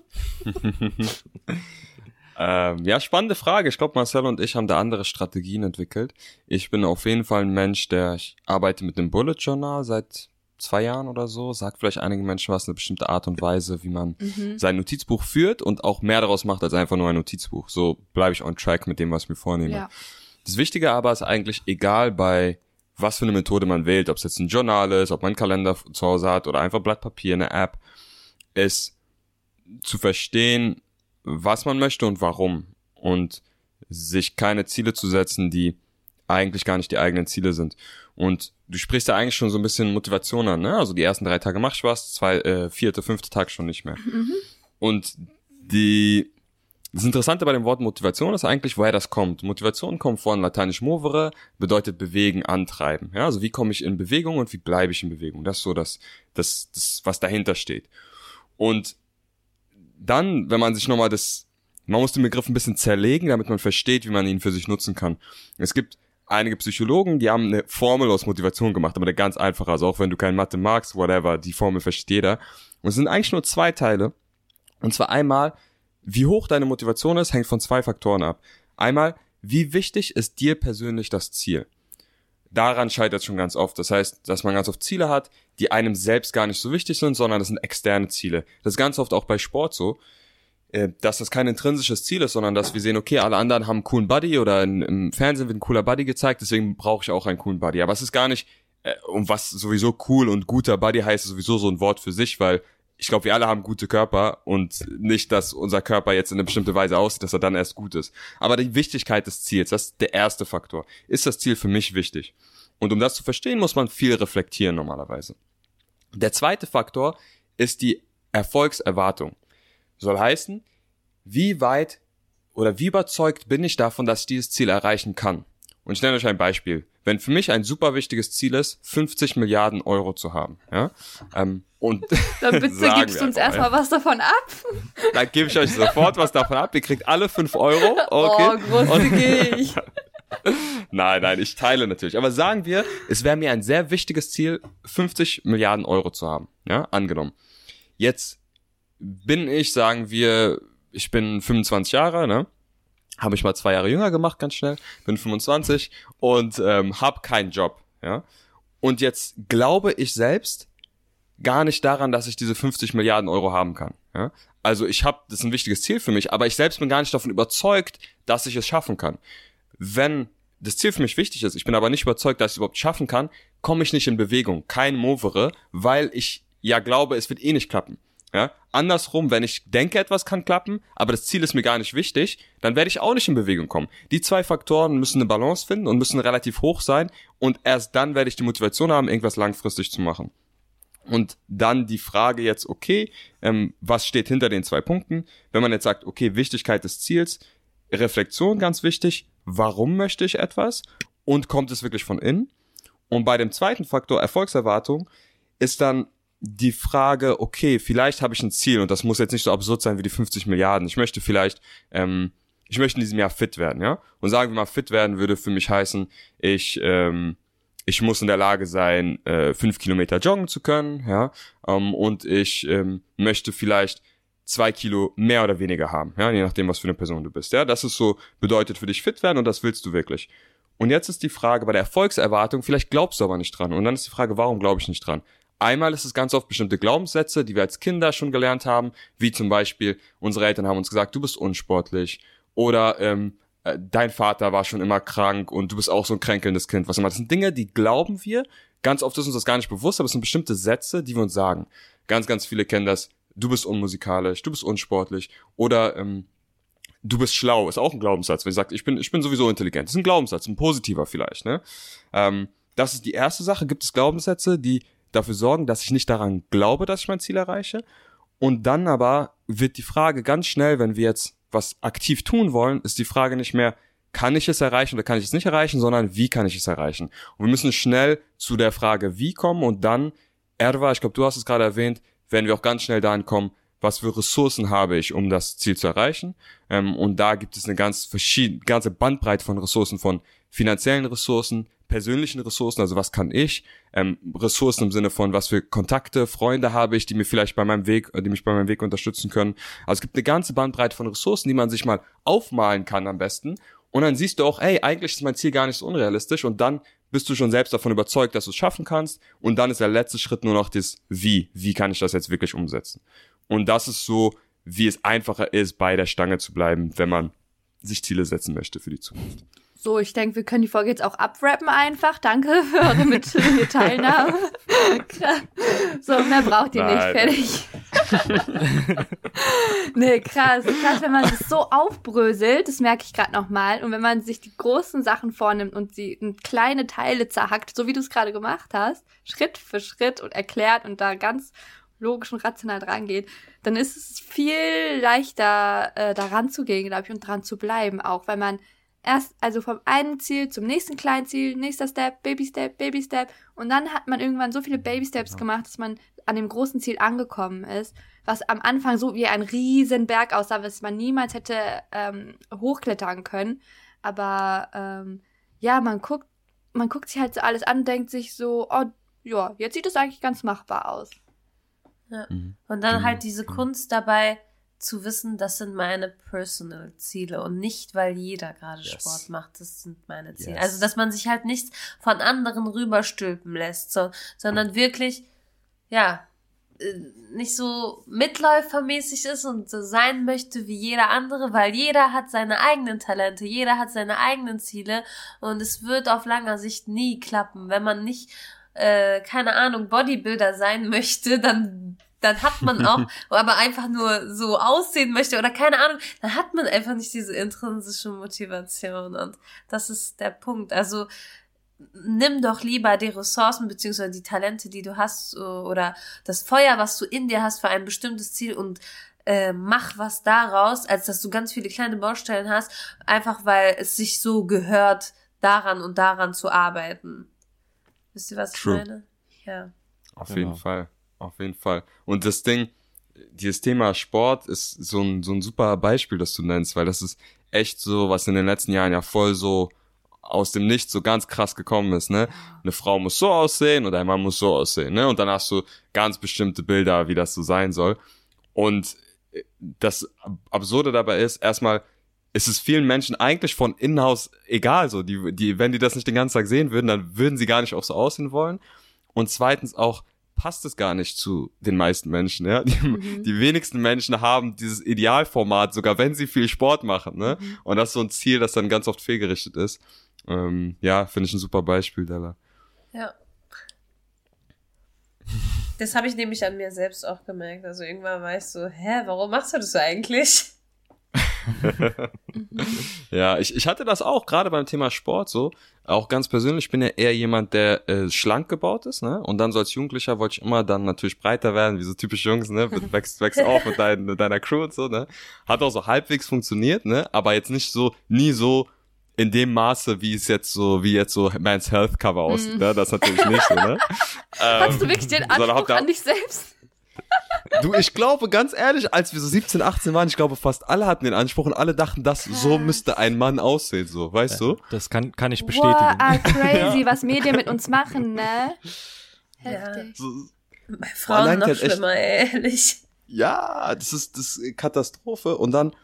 Ähm, ja, spannende Frage. Ich glaube, Marcel und ich haben da andere Strategien entwickelt. Ich bin auf jeden Fall ein Mensch, der ich arbeite mit dem Bullet Journal seit zwei Jahren oder so. Sagt vielleicht einigen Menschen was, eine bestimmte Art und Weise, wie man sein Notizbuch führt und auch mehr daraus macht als einfach nur ein Notizbuch. So bleibe ich on track mit dem, was ich mir vornehme. Ja. Das Wichtige aber ist eigentlich, egal bei was für eine Methode man wählt, ob es jetzt ein Journal ist, ob man einen Kalender zu Hause hat oder einfach Blatt Papier, eine App, ist zu verstehen, was man möchte und warum. Und sich keine Ziele zu setzen, die eigentlich gar nicht die eigenen Ziele sind. Und du sprichst ja eigentlich schon so ein bisschen Motivation an, ne? Also die ersten drei Tage mach ich was, zwei, äh, vierte, fünfte Tag schon nicht mehr. Und die, das Interessante bei dem Wort Motivation ist eigentlich, woher das kommt. Motivation kommt von lateinisch movere, bedeutet bewegen, antreiben. Ja, also wie komme ich in Bewegung und wie bleibe ich in Bewegung? Das ist so das, das, das, was dahinter steht. Und dann, wenn man sich nochmal das, man muss den Begriff ein bisschen zerlegen, damit man versteht, wie man ihn für sich nutzen kann. Es gibt einige Psychologen, die haben eine Formel aus Motivation gemacht, aber eine ganz einfache, also auch wenn du kein Mathe magst, whatever, die Formel versteht jeder. Und es sind eigentlich nur zwei Teile. Und zwar einmal, wie hoch deine Motivation ist, hängt von zwei Faktoren ab. Einmal, wie wichtig ist dir persönlich das Ziel? Daran scheitert es schon ganz oft. Das heißt, dass man ganz oft Ziele hat, die einem selbst gar nicht so wichtig sind, sondern das sind externe Ziele. Das ist ganz oft auch bei Sport so, äh, dass das kein intrinsisches Ziel ist, sondern dass wir sehen, okay, alle anderen haben einen coolen Buddy oder im Fernsehen wird ein cooler Buddy gezeigt, deswegen brauche ich auch einen coolen Buddy. Aber es ist gar nicht, äh, um was sowieso cool und guter Buddy heißt, ist sowieso so ein Wort für sich, weil ich glaube, wir alle haben gute Körper und nicht, dass unser Körper jetzt in eine bestimmte Weise aussieht, dass er dann erst gut ist. Aber die Wichtigkeit des Ziels, das ist der erste Faktor. Ist das Ziel für mich wichtig? Und um das zu verstehen, muss man viel reflektieren normalerweise. Der zweite Faktor ist die Erfolgserwartung. Soll heißen, wie weit oder wie überzeugt bin ich davon, dass ich dieses Ziel erreichen kann? Und ich nenne euch ein Beispiel. Wenn für mich ein super wichtiges Ziel ist, 50 Milliarden Euro zu haben, ja, ähm, und *laughs* Dann *laughs* bitte gibst du uns erstmal was davon ab. *laughs* dann gebe ich euch sofort was davon ab. Ihr kriegt alle 5 Euro, okay? Oh, großzügig. nein, nein, ich teile natürlich. Aber sagen wir, es wäre mir ein sehr wichtiges Ziel, 50 Milliarden Euro zu haben. Ja, angenommen. Jetzt bin ich, sagen wir, ich bin 25 Jahre, ne? Habe ich mal zwei Jahre jünger gemacht, ganz schnell. Bin 25 und ähm, habe keinen Job. Ja. Und jetzt glaube ich selbst gar nicht daran, dass ich diese 50 Milliarden Euro haben kann. Ja? Also ich habe, das ist ein wichtiges Ziel für mich, aber ich selbst bin gar nicht davon überzeugt, dass ich es schaffen kann. Wenn das Ziel für mich wichtig ist, ich bin aber nicht überzeugt, dass ich es überhaupt schaffen kann, komme ich nicht in Bewegung, kein Movere, weil ich ja glaube, es wird eh nicht klappen. Ja? Andersrum, wenn ich denke, etwas kann klappen, aber das Ziel ist mir gar nicht wichtig, dann werde ich auch nicht in Bewegung kommen. Die zwei Faktoren müssen eine Balance finden und müssen relativ hoch sein und erst dann werde ich die Motivation haben, irgendwas langfristig zu machen. Und dann die Frage jetzt, okay, ähm, was steht hinter den zwei Punkten? Wenn man jetzt sagt, okay, Wichtigkeit des Ziels, Reflexion ganz wichtig, warum möchte ich etwas und kommt es wirklich von innen? Und bei dem zweiten Faktor, Erfolgserwartung, ist dann die Frage, okay, vielleicht habe ich ein Ziel und das muss jetzt nicht so absurd sein wie die 50 Milliarden. Ich möchte vielleicht, ähm, ich möchte in diesem Jahr fit werden, ja. Und sagen wir mal, fit werden würde für mich heißen, ich, ähm, ich muss in der Lage sein, äh, fünf Kilometer joggen zu können, ja. Ähm, und ich ähm, möchte vielleicht zwei Kilo mehr oder weniger haben, ja, je nachdem, was für eine Person du bist. Ja, das ist so bedeutet für dich fit werden und das willst du wirklich. Und jetzt ist die Frage bei der Erfolgserwartung, vielleicht glaubst du aber nicht dran. Und dann ist die Frage, warum glaube ich nicht dran? Einmal ist es ganz oft bestimmte Glaubenssätze, die wir als Kinder schon gelernt haben, wie zum Beispiel, unsere Eltern haben uns gesagt, du bist unsportlich oder ähm, äh, dein Vater war schon immer krank und du bist auch so ein kränkelndes Kind, was immer. Das sind Dinge, die glauben wir. Ganz oft ist uns das gar nicht bewusst, aber es sind bestimmte Sätze, die wir uns sagen. Ganz, ganz viele kennen das. Du bist unmusikalisch, du bist unsportlich oder ähm, du bist schlau, ist auch ein Glaubenssatz. Wenn sage, ich bin, ich bin sowieso intelligent, ist ein Glaubenssatz, ein positiver vielleicht. Ne? Ähm, das ist die erste Sache. Gibt es Glaubenssätze, die dafür sorgen, dass ich nicht daran glaube, dass ich mein Ziel erreiche. Und dann aber wird die Frage ganz schnell, wenn wir jetzt was aktiv tun wollen, ist die Frage nicht mehr, kann ich es erreichen oder kann ich es nicht erreichen, sondern wie kann ich es erreichen? Und wir müssen schnell zu der Frage, wie kommen und dann, Erwa, ich glaube, du hast es gerade erwähnt, werden wir auch ganz schnell dahin kommen, was für Ressourcen habe ich, um das Ziel zu erreichen. Ähm, und da gibt es eine ganz verschiedene, ganze Bandbreite von Ressourcen, von finanziellen Ressourcen, persönlichen Ressourcen, also was kann ich, ähm, Ressourcen im Sinne von, was für Kontakte, Freunde habe ich, die mir vielleicht bei meinem Weg, die mich bei meinem Weg unterstützen können. Also es gibt eine ganze Bandbreite von Ressourcen, die man sich mal aufmalen kann am besten. Und dann siehst du auch, hey, eigentlich ist mein Ziel gar nicht so unrealistisch und dann bist du schon selbst davon überzeugt, dass du es schaffen kannst. Und dann ist der letzte Schritt nur noch das Wie. Wie kann ich das jetzt wirklich umsetzen? Und das ist so, wie es einfacher ist, bei der Stange zu bleiben, wenn man sich Ziele setzen möchte für die Zukunft. So, ich denke, wir können die Folge jetzt auch abrappen einfach. Danke für eure mit Teilnahme. *laughs* so, mehr braucht ihr Nein. nicht. Fertig. *laughs* nee, krass. Krass, wenn man das so aufbröselt, das merke ich gerade nochmal. Und wenn man sich die großen Sachen vornimmt und sie in kleine Teile zerhackt, so wie du es gerade gemacht hast, Schritt für Schritt und erklärt und da ganz logisch und rational dran geht, dann ist es viel leichter, äh, daran zu gehen, glaube ich, und dran zu bleiben, auch weil man erst also vom einen Ziel zum nächsten kleinen Ziel, nächster Step, Baby Step, Baby Step und dann hat man irgendwann so viele Baby Steps gemacht, dass man an dem großen Ziel angekommen ist, was am Anfang so wie ein riesen Berg aussah, was man niemals hätte ähm, hochklettern können. Aber ähm, ja, man guckt, man guckt sich halt so alles an, denkt sich so, oh ja, jetzt sieht es eigentlich ganz machbar aus. Ja. Mhm. Und dann halt diese Kunst dabei, zu wissen, das sind meine Personal Ziele und nicht, weil jeder gerade yes. Sport macht, das sind meine Ziele. Yes. Also, dass man sich halt nichts von anderen rüberstülpen lässt, so, sondern wirklich, ja, äh, nicht so mitläufermäßig ist und so sein möchte wie jeder andere, weil jeder hat seine eigenen Talente, jeder hat seine eigenen Ziele und es wird auf langer Sicht nie klappen. Wenn man nicht, äh, keine Ahnung, Bodybuilder sein möchte, dann dann hat man auch, *laughs* aber einfach nur so aussehen möchte oder keine Ahnung, dann hat man einfach nicht diese intrinsische Motivation und das ist der Punkt. Also nimm doch lieber die Ressourcen beziehungsweise die Talente, die du hast oder das Feuer, was du in dir hast für ein bestimmtes Ziel und äh, mach was daraus, als dass du ganz viele kleine Baustellen hast, einfach weil es sich so gehört, daran und daran zu arbeiten. Wisst ihr, was True. ich meine? Ja. Auf genau. jeden Fall. Auf jeden Fall. Und das Ding, dieses Thema Sport ist so ein, so ein super Beispiel, das du nennst, weil das ist echt so, was in den letzten Jahren ja voll so aus dem Nichts so ganz krass gekommen ist, ne? Eine Frau muss so aussehen und ein Mann muss so aussehen, ne? Und dann hast du ganz bestimmte Bilder, wie das so sein soll. Und das Absurde dabei ist, erstmal, ist es vielen Menschen eigentlich von innen aus egal, so, die, die, wenn die das nicht den ganzen Tag sehen würden, dann würden sie gar nicht auch so aussehen wollen. Und zweitens auch, passt es gar nicht zu den meisten Menschen, ja. Die, mhm. die wenigsten Menschen haben dieses Idealformat, sogar wenn sie viel Sport machen, ne. Mhm. Und das ist so ein Ziel, das dann ganz oft fehlgerichtet ist. Ähm, ja, finde ich ein super Beispiel, Della. Ja. Das habe ich nämlich an mir selbst auch gemerkt. Also irgendwann war ich so, hä, warum machst du das eigentlich? *laughs* ja, ich, ich hatte das auch, gerade beim Thema Sport so. Auch ganz persönlich, ich bin ja eher jemand, der äh, schlank gebaut ist, ne? Und dann so als Jugendlicher wollte ich immer dann natürlich breiter werden, wie so typisch Jungs, ne? *laughs* Wächst, wächst auf mit, dein, mit deiner Crew und so, ne? Hat auch so halbwegs funktioniert, ne? Aber jetzt nicht so, nie so in dem Maße, wie es jetzt so, wie jetzt so Man's Health Cover aussieht, mm. ne? Das natürlich nicht so, ne? *laughs* Hast du wirklich den Anspruch an dich selbst? Du, ich glaube, ganz ehrlich, als wir so 17, 18 waren, ich glaube, fast alle hatten den Anspruch und alle dachten, das so müsste ein Mann aussehen, so, weißt ja, du? Das kann, kann ich bestätigen. Wow, ah, crazy, ja. was Medien mit uns machen, ne? Heftig. Ja. Bei Frauen noch schlimmer, echt, ehrlich. Ja, das ist, das ist Katastrophe. Und dann,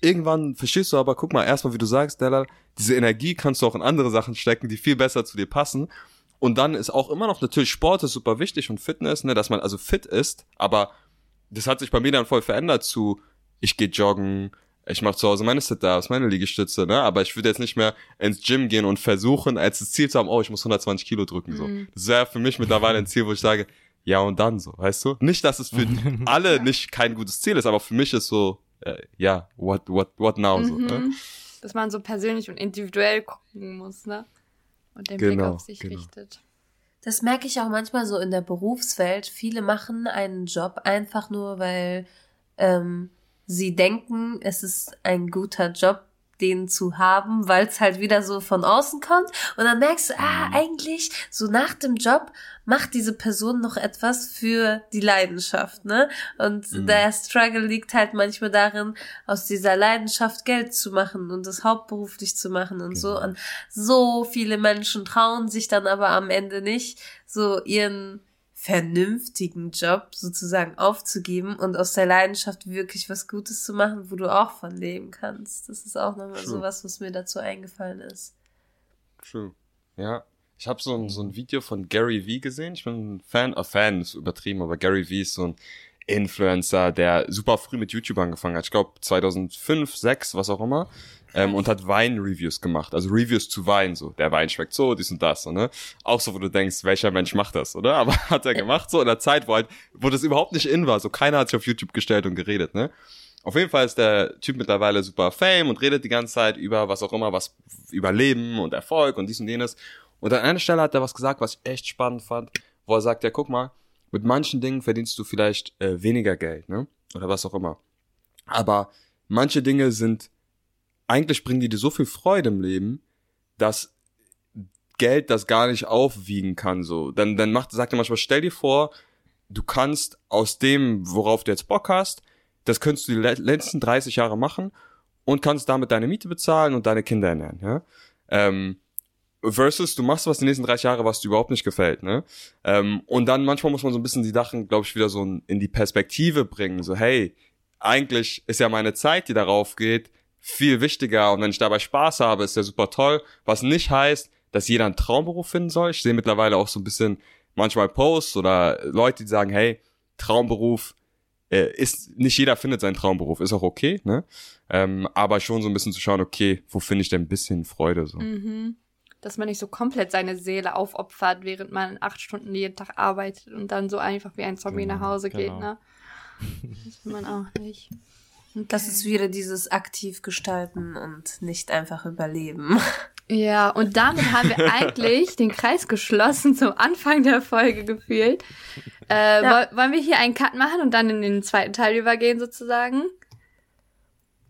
irgendwann verstehst du aber, guck mal, erstmal, wie du sagst, Della, diese Energie kannst du auch in andere Sachen stecken, die viel besser zu dir passen. Und dann ist auch immer noch natürlich Sport ist super wichtig und Fitness, ne, dass man also fit ist, aber das hat sich bei mir dann voll verändert zu, ich gehe joggen, ich mache zu Hause meine Sit-Ups, meine Liegestütze, ne? Aber ich würde jetzt nicht mehr ins Gym gehen und versuchen, als das Ziel zu haben, oh, ich muss 120 Kilo drücken. So. Mhm. Das wäre für mich mittlerweile ein Ziel, wo ich sage, ja und dann so, weißt du? Nicht, dass es für *laughs* alle nicht kein gutes Ziel ist, aber für mich ist so, äh, ja, what, what, what now? Mhm. So, ne? Mhm. Dass man so persönlich und individuell gucken muss, ne? Und den genau, Blick auf sich genau. richtet. Das merke ich auch manchmal so in der Berufswelt. Viele machen einen Job einfach nur, weil ähm, sie denken, es ist ein guter Job, den zu haben, weil es halt wieder so von außen kommt. Und dann merkst du, ah, mhm. eigentlich, so nach dem Job macht diese Person noch etwas für die Leidenschaft, ne? Und mhm. der Struggle liegt halt manchmal darin, aus dieser Leidenschaft Geld zu machen und das hauptberuflich zu machen und genau. so. Und so viele Menschen trauen sich dann aber am Ende nicht, so ihren vernünftigen Job sozusagen aufzugeben und aus der Leidenschaft wirklich was Gutes zu machen, wo du auch von leben kannst. Das ist auch nochmal so was, was mir dazu eingefallen ist. True. Ja. Ich habe so ein, so ein Video von Gary Vee gesehen. Ich bin ein Fan, äh, Fan ist übertrieben, aber Gary Vee ist so ein Influencer, der super früh mit YouTube angefangen hat. Ich glaube 2005, 6, was auch immer ähm, und hat Wein-Reviews gemacht, also Reviews zu Wein, so, der Wein schmeckt so, dies und das, so, ne? Auch so, wo du denkst, welcher Mensch macht das, oder? *laughs* Aber hat er gemacht, so in der Zeit, wo halt, wo das überhaupt nicht in war, so keiner hat sich auf YouTube gestellt und geredet, ne? Auf jeden Fall ist der Typ mittlerweile super fame und redet die ganze Zeit über was auch immer, was über Leben und Erfolg und dies und jenes. Und an einer Stelle hat er was gesagt, was ich echt spannend fand, wo er sagt, ja, guck mal, mit manchen Dingen verdienst du vielleicht äh, weniger Geld, ne? Oder was auch immer. Aber manche Dinge sind eigentlich bringen die dir so viel Freude im Leben, dass Geld das gar nicht aufwiegen kann, so. Dann, dann macht, sagt er manchmal, stell dir vor, du kannst aus dem, worauf du jetzt Bock hast, das könntest du die letzten 30 Jahre machen und kannst damit deine Miete bezahlen und deine Kinder ernähren, ja. Ähm, versus du machst was die nächsten 30 Jahre, was dir überhaupt nicht gefällt, ne? Ähm, und dann manchmal muss man so ein bisschen die Sachen, glaube ich, wieder so in die Perspektive bringen, so hey, eigentlich ist ja meine Zeit, die darauf geht, viel wichtiger und wenn ich dabei Spaß habe, ist ja super toll. Was nicht heißt, dass jeder einen Traumberuf finden soll. Ich sehe mittlerweile auch so ein bisschen manchmal Posts oder Leute, die sagen, hey, Traumberuf äh, ist, nicht jeder findet seinen Traumberuf, ist auch okay, ne? Ähm, aber schon so ein bisschen zu schauen, okay, wo finde ich denn ein bisschen Freude so. Mhm. Dass man nicht so komplett seine Seele aufopfert, während man acht Stunden jeden Tag arbeitet und dann so einfach wie ein Zombie genau, nach Hause geht, genau. ne? Das will man auch nicht. Okay. Das ist wieder dieses aktiv gestalten und nicht einfach überleben. *laughs* Ja, und damit haben wir *laughs* eigentlich den Kreis geschlossen zum Anfang der Folge gefühlt. Äh, ja. Wollen wir hier einen Cut machen und dann in den zweiten Teil übergehen sozusagen?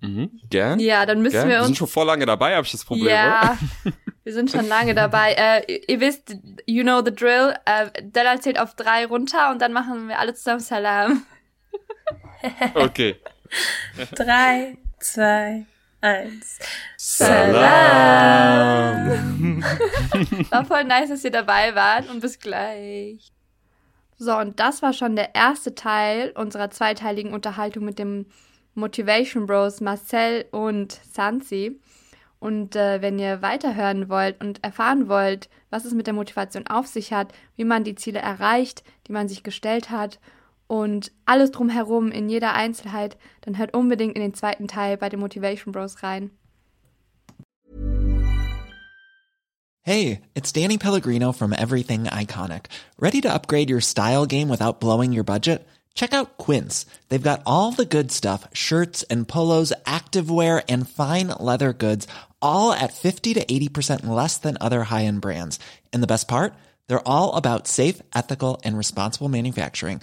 Mhm, gern. Ja, dann müssen gern. wir uns. Wir sind schon vor lange dabei, habe ich das Problem. Ja, *laughs* wir sind schon lange dabei. Äh, ihr wisst, you know the drill. Äh, Della zählt auf drei runter und dann machen wir alle zusammen Salam. okay. *laughs* Drei, zwei, eins. Salam. War voll nice, dass ihr dabei wart und bis gleich. So, und das war schon der erste Teil unserer zweiteiligen Unterhaltung mit dem Motivation Bros Marcel und Sansi. Und äh, wenn ihr weiterhören wollt und erfahren wollt, was es mit der Motivation auf sich hat, wie man die Ziele erreicht, die man sich gestellt hat und alles drumherum in jeder Einzelheit, dann hört unbedingt in den zweiten Teil bei den Motivation Bros rein. Hey, it's Danny Pellegrino from Everything Iconic. Ready to upgrade your style game without blowing your budget? Check out Quince. They've got all the good stuff shirts and polos, activewear, and fine leather goods, all at 50 to 80% less than other high end brands. And the best part? They're all about safe, ethical, and responsible manufacturing.